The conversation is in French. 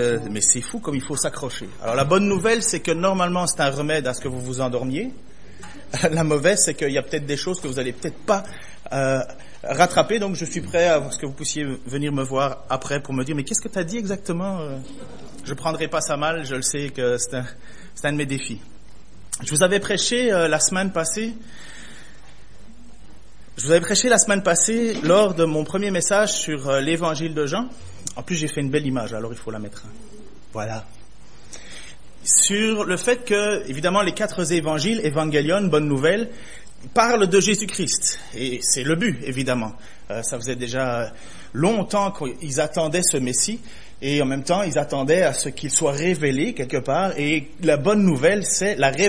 Euh, mais c'est fou comme il faut s'accrocher. Alors la bonne nouvelle, c'est que normalement c'est un remède à ce que vous vous endormiez. La mauvaise, c'est qu'il y a peut-être des choses que vous allez peut-être pas euh, rattraper. Donc je suis prêt à ce que vous puissiez venir me voir après pour me dire mais qu'est-ce que tu as dit exactement euh? Je prendrai pas ça mal. Je le sais que c'est un, de mes défis. Je vous avais prêché euh, la semaine passée. Je vous avais prêché la semaine passée lors de mon premier message sur l'évangile de Jean. En plus, j'ai fait une belle image, alors il faut la mettre. Voilà. Sur le fait que, évidemment, les quatre évangiles, évangélion, bonne nouvelle, parlent de Jésus-Christ. Et c'est le but, évidemment. Euh, ça faisait déjà longtemps qu'ils attendaient ce Messie. Et en même temps, ils attendaient à ce qu'il soit révélé quelque part. Et la bonne nouvelle, c'est la